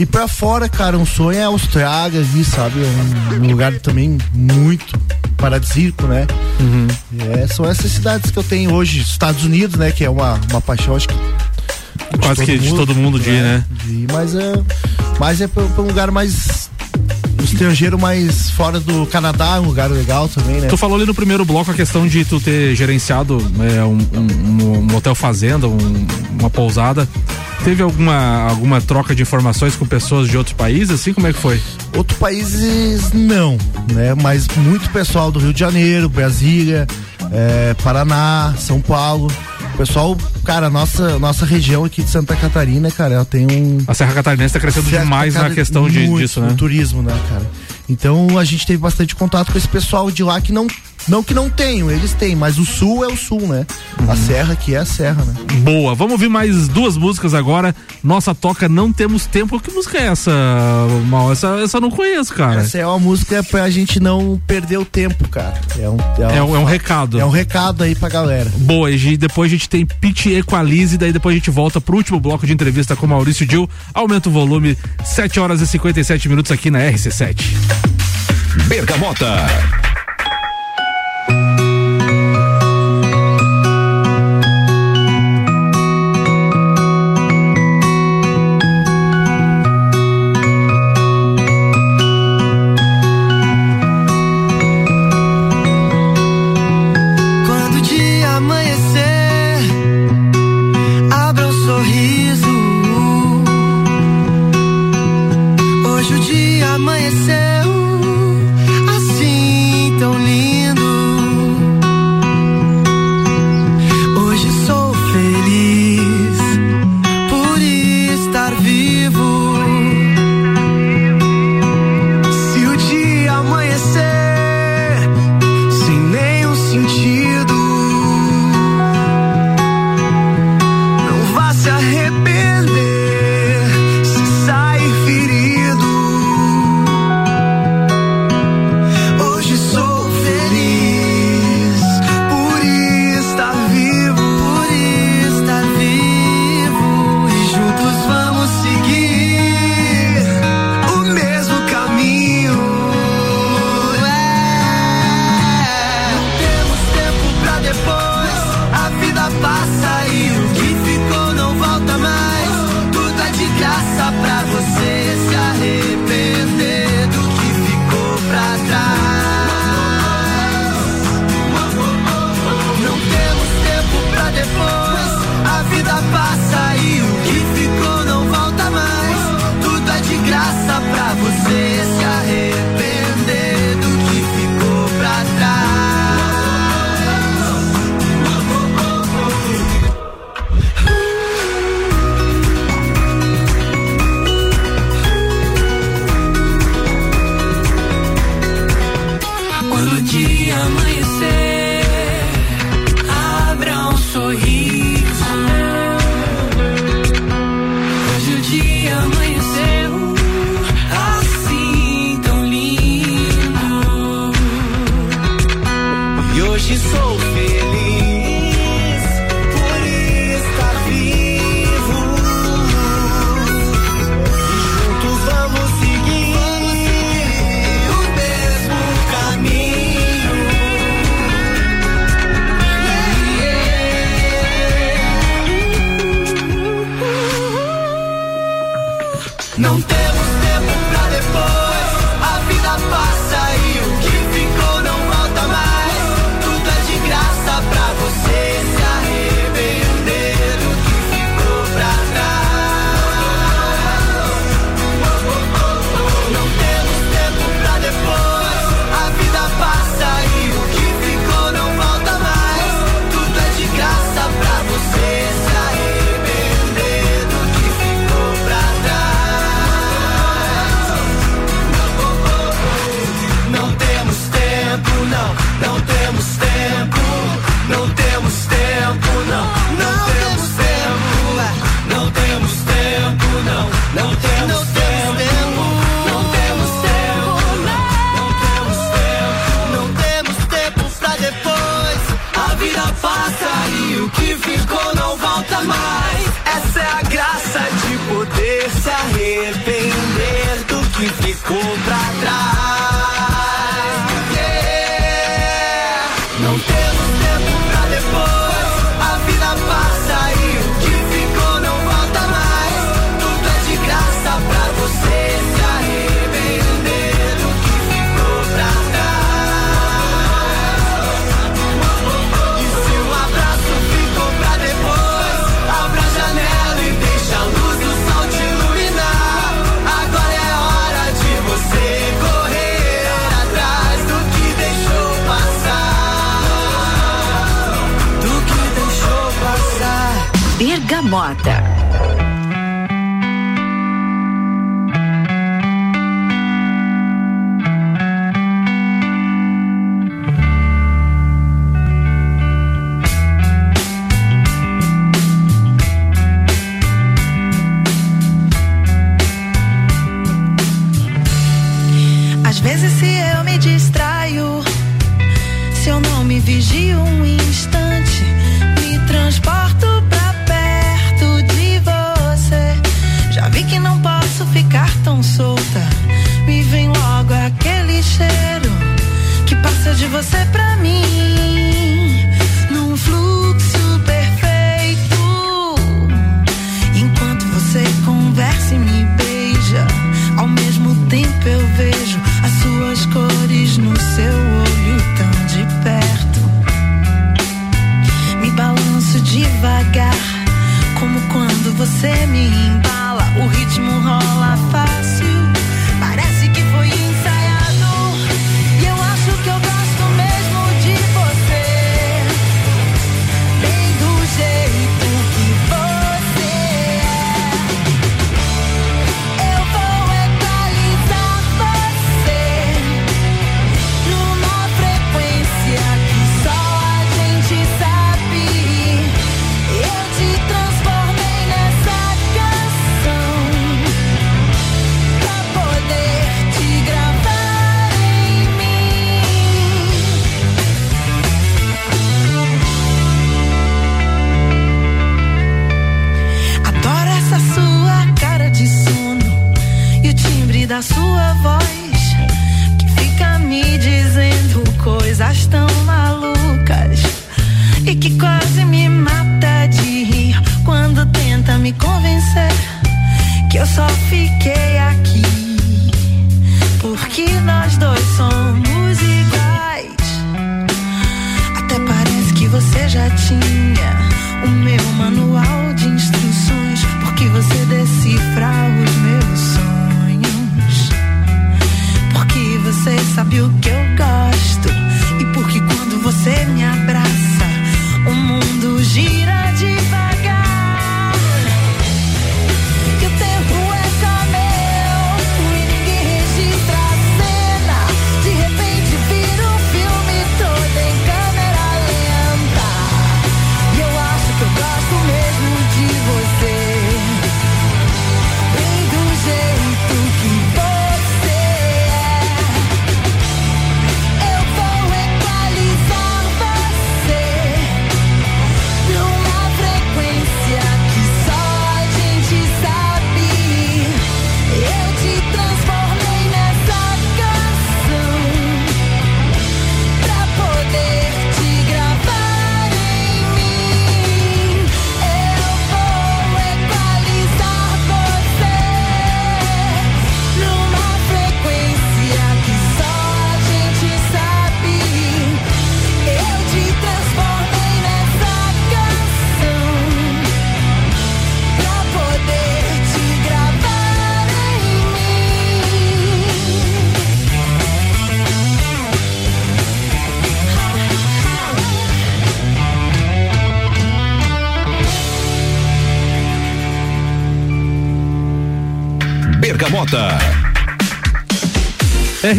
E pra fora, cara, um sonho é a Austrália ali, sabe? É um, um lugar também muito paradisíaco, né? Uhum. É, são essas cidades que eu tenho hoje, Estados Unidos, né? Que é uma, uma paixão, acho que. Quase que de todo mundo de ir, né? de mas é, mas é pra, pra um lugar mais um estrangeiro mais fora do Canadá, um lugar legal também, né? Tu falou ali no primeiro bloco a questão de tu ter gerenciado é, um, um- um hotel fazenda, um- uma pousada. Teve alguma, alguma troca de informações com pessoas de outros países, assim? Como é que foi? Outros países não, né? Mas muito pessoal do Rio de Janeiro, Brasília, é, Paraná, São Paulo. Pessoal, cara, nossa, nossa região aqui de Santa Catarina, cara, ela tem um. A Serra Catarinense tá crescendo Serra demais na Catarina- questão de, muito disso, né? no turismo, né, cara? Então a gente teve bastante contato com esse pessoal de lá que não. Não que não tenham, eles têm, mas o sul é o sul, né? Uhum. A serra aqui é a serra, né? Boa, vamos ouvir mais duas músicas agora. Nossa toca Não Temos Tempo. Que música é essa, Mal? Essa, essa eu não conheço, cara. Essa é uma música pra gente não perder o tempo, cara. É um, É um, é um recado. É um recado aí pra galera. Boa, e depois a gente tem Pitch Equalize, daí depois a gente volta pro último bloco de entrevista com Maurício Dil. Aumenta o volume, 7 horas e 57 minutos aqui na RC7. Bergamota.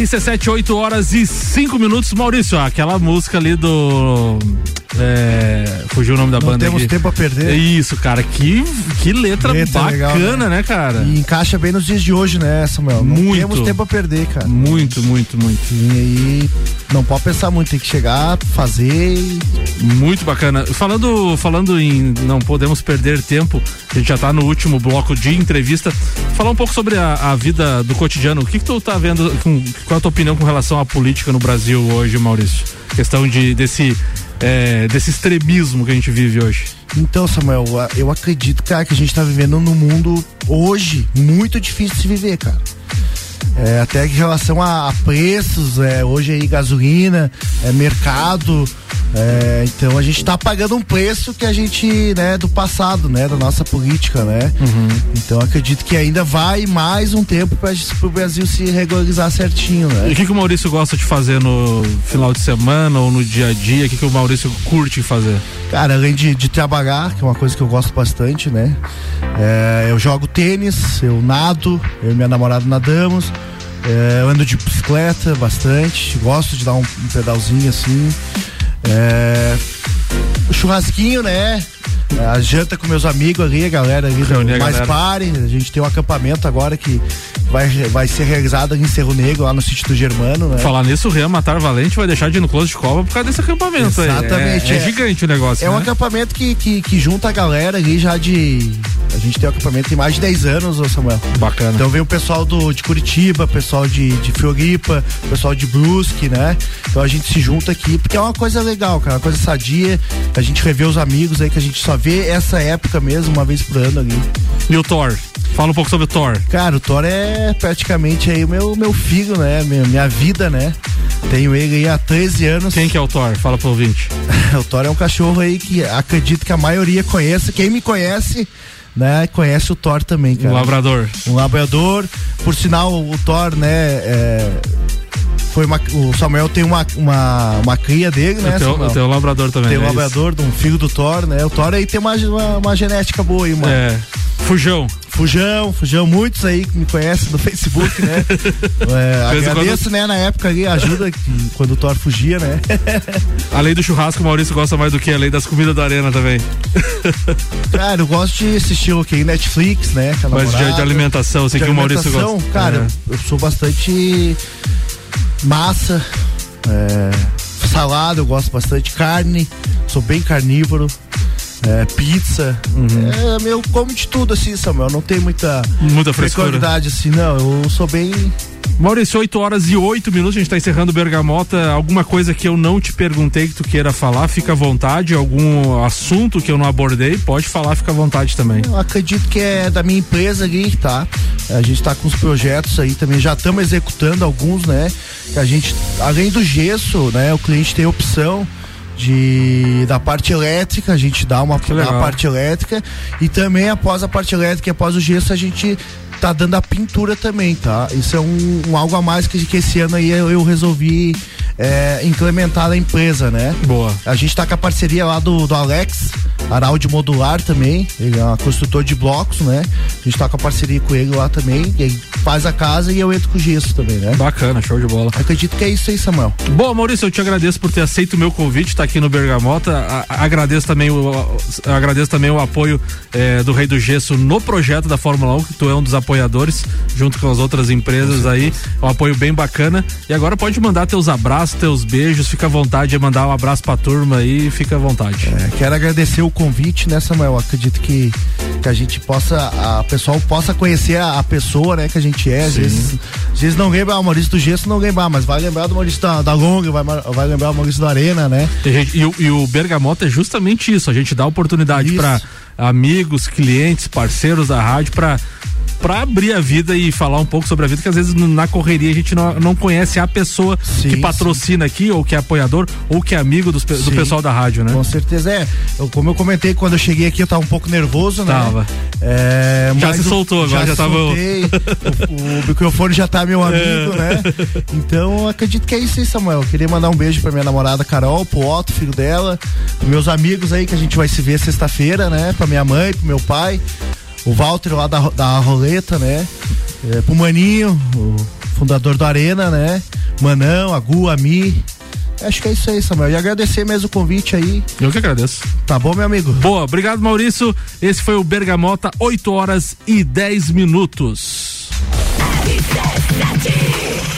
RC7, 8 horas e 5 minutos. Maurício, aquela música ali do é, fugiu o nome da Não banda temos aqui. tempo a perder. É isso, cara. Que, que letra, Letra bacana, legal, né? cara? E encaixa bem nos dias de hoje, né, Samuel? Não Muito. temos tempo a perder, cara. Muito, muito, muito. E aí, não pode pensar muito, tem que chegar, fazer Muito bacana. Falando, falando em não podemos perder tempo, a gente já tá no último bloco de entrevista. Falar um pouco sobre a, a vida do cotidiano. O que, que tu tá vendo? Com, qual é a tua opinião com relação à política no Brasil hoje, Maurício? Questão de, desse, é, desse extremismo que a gente vive hoje. Então, Samuel, eu acredito, cara, que a gente tá vivendo num mundo hoje muito difícil de se viver, cara. É, até em relação a, a preços, é, hoje aí gasolina, é, mercado, é, então a gente tá pagando um preço que a gente, né, do passado, né, da nossa política, né? Então acredito que ainda vai mais um tempo para o Brasil se regularizar certinho, né? E o que, que o Maurício gosta de fazer no final de semana ou no dia a dia? O que, que o Maurício curte fazer? Cara, além de, de trabalhar, que é uma coisa que eu gosto bastante, né? É, eu jogo tênis, eu nado, eu e minha namorada nadamos, é, eu ando de bicicleta bastante, gosto de dar um, um pedalzinho assim. É, churrasquinho, né? A janta com meus amigos ali, a galera ali do Reunir Mais galera. Pare. A gente tem um acampamento agora que vai, vai ser realizado ali em Cerro Negro, lá no sítio do Germano, né? Falar nisso, o Rian Matar Valente vai deixar de ir no Close de Cova por causa desse acampamento aí. Exatamente. É, é gigante o negócio. É um né? acampamento que, que, que junta a galera ali já de. A gente tem um acampamento tem mais de 10 anos, ô Samuel. Bacana. Então vem o pessoal do, de Curitiba, pessoal de, de Floripa, pessoal de Brusque, né? Então a gente se junta aqui, porque é uma coisa legal, cara, uma coisa sadia. A gente revê os amigos aí que a gente só vê essa época mesmo, uma vez por ano ali. E o Thor? Fala um pouco sobre o Thor. Cara, o Thor é praticamente aí o meu, meu filho, né? Minha, minha vida, né? Tenho ele aí há 13 anos. Quem que é o Thor? Fala pro ouvinte. o Thor é um cachorro aí que acredito que a maioria conheça. Quem me conhece, né, conhece o Thor também, cara. Um labrador. Um labrador. Por sinal, o Thor, né, é, foi uma, o Samuel tem uma, uma, uma cria dele, né, tenho um labrador também. Tem um é labrador de um filho do Thor, né? O Thor aí tem uma, uma, uma genética boa aí, mano. É. Fujão. Fujão, Fujão, muitos aí que me conhecem no Facebook, né? É, agradeço, né, na época ali, ajuda que, quando o Thor fugia, né? Além do churrasco, o Maurício gosta mais do que? Além das comidas da arena também. Cara, eu gosto de assistir o que? Netflix, né? Mas de- namorada. de alimentação, assim, De que o Maurício gosta. Cara, É. eu sou bastante massa, é, salada, eu gosto bastante, carne, sou bem carnívoro. é, pizza, Uhum. é, meu, como de tudo assim, Samuel, não tem muita Muita frescura. assim, não, eu sou bem Maurício, 8 horas e 8 minutos, a gente tá encerrando o Bergamota. Alguma coisa que eu não te perguntei que tu queira falar, fica à vontade. Algum assunto que eu não abordei, pode falar, fica à vontade também. Eu acredito que é da minha empresa ali, tá? A gente tá com os projetos aí também, já estamos executando alguns, né? Que a gente, além do gesso, né? O cliente tem opção de da parte elétrica, a gente dá uma a parte elétrica e também após a parte elétrica e após o gesso a gente tá dando a pintura também, tá? Isso é um, um algo a mais que, que esse ano aí eu, eu resolvi é, implementar na empresa, né? Boa. A gente tá com a parceria lá do, do Alex, Araldi Modular também. Ele é um construtor de blocos, né? A gente tá com a parceria com ele lá também. E aí faz a casa e eu entro com o gesso também, né? Bacana, show de bola. Acredito que é isso aí, Samuel. Bom, Maurício, eu te agradeço por ter aceito o meu convite, estar aqui no Bergamota. A- a- agradeço também o, a- agradeço também o apoio eh, do Rei do Gesso no projeto da Fórmula 1, que tu é um dos apoiadores, junto com as outras empresas aí. Um apoio bem bacana. E agora pode mandar teus abraços, teus beijos, fica à vontade de mandar um abraço pra turma aí, fica à vontade. É, quero agradecer o convite, né, Samuel? Acredito que, que a gente possa, a pessoal possa conhecer a, a pessoa, né, que a gente é. Às vezes, às vezes não lembra, ah, o Maurício do Gesso não lembrar, mas vai lembrar do Maurício da, da Longa, vai, vai lembrar o Maurício da Arena, né? E, o, e o Bergamota é justamente isso. A gente dá oportunidade para amigos, clientes, parceiros da rádio para para abrir a vida e falar um pouco sobre a vida, que às vezes na correria a gente não, não conhece a pessoa que patrocina aqui, ou que é apoiador, ou que é amigo dos do Sim. pessoal da rádio, né? Com certeza é. Eu- como eu comentei quando eu cheguei aqui, eu tava um pouco nervoso, né? Tava. É, Já se soltou, agora já tava- soltei, o, o microfone já tá meu amigo, É. né? Então acredito que é isso aí, Samuel. Eu queria mandar um beijo pra minha namorada Carol, pro Otto, filho dela, pros meus amigos aí que a gente vai se ver sexta-feira, né? Pra minha mãe, pro meu pai, o Walter lá da, da Roleta, né? É, pro Maninho, o fundador do Arena, né? Manão, a Gu, a Mi. acho que é isso aí, Samuel. E agradecer mesmo o convite aí. Eu que agradeço. Tá bom, meu amigo? Boa, obrigado Maurício. Esse foi o Bergamota, 8 horas e 10 minutos.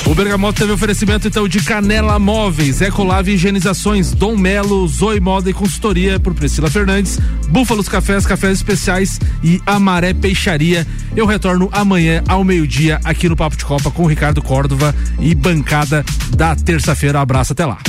O Bergamota teve oferecimento então de Canela Móveis, Ecolave Higienizações, Dom Melo, Zoe Moda e Consultoria por Priscila Fernandes, Búfalos Cafés, Cafés Especiais e Amaré Peixaria. Eu retorno amanhã ao meio-dia aqui no Papo de Copa com Ricardo Córdova e bancada da terça-feira. Abraço, até lá.